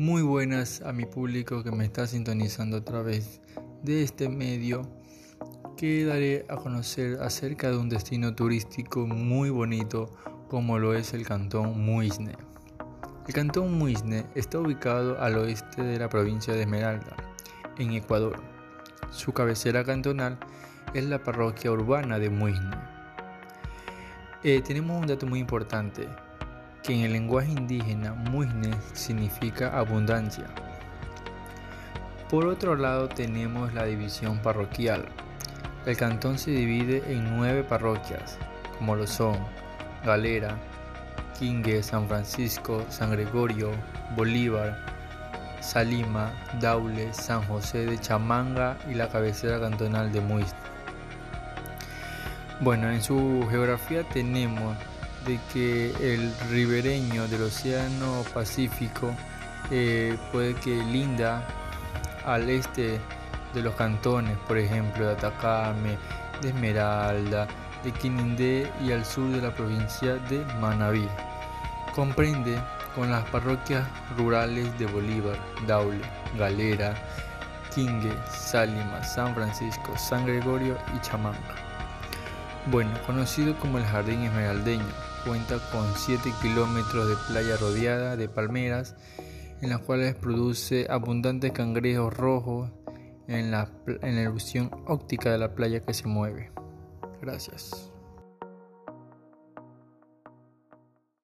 Muy buenas a mi público que me está sintonizando a través de este medio que daré a conocer acerca de un destino turístico muy bonito como lo es el Cantón Muisne. El Cantón Muisne está ubicado al oeste de la provincia de Esmeralda, en Ecuador. Su cabecera cantonal es la parroquia urbana de Muisne. Eh, tenemos un dato muy importante que en el lenguaje indígena muisne significa abundancia. Por otro lado tenemos la división parroquial. El cantón se divide en nueve parroquias, como lo son Galera, Quingue, San Francisco, San Gregorio, Bolívar, Salima, Daule, San José de Chamanga y la cabecera cantonal de Muisne. Bueno, en su geografía tenemos de que el ribereño del Océano Pacífico eh, puede que linda al este de los cantones, por ejemplo, de Atacame, de Esmeralda, de Quinindé y al sur de la provincia de Manabí. Comprende con las parroquias rurales de Bolívar, Daule, Galera, Quingue, Salima, San Francisco, San Gregorio y Chamanga. Bueno, conocido como el Jardín Esmeraldeño, cuenta con 7 kilómetros de playa rodeada de palmeras, en las cuales produce abundantes cangrejos rojos en la, en la ilusión óptica de la playa que se mueve. Gracias.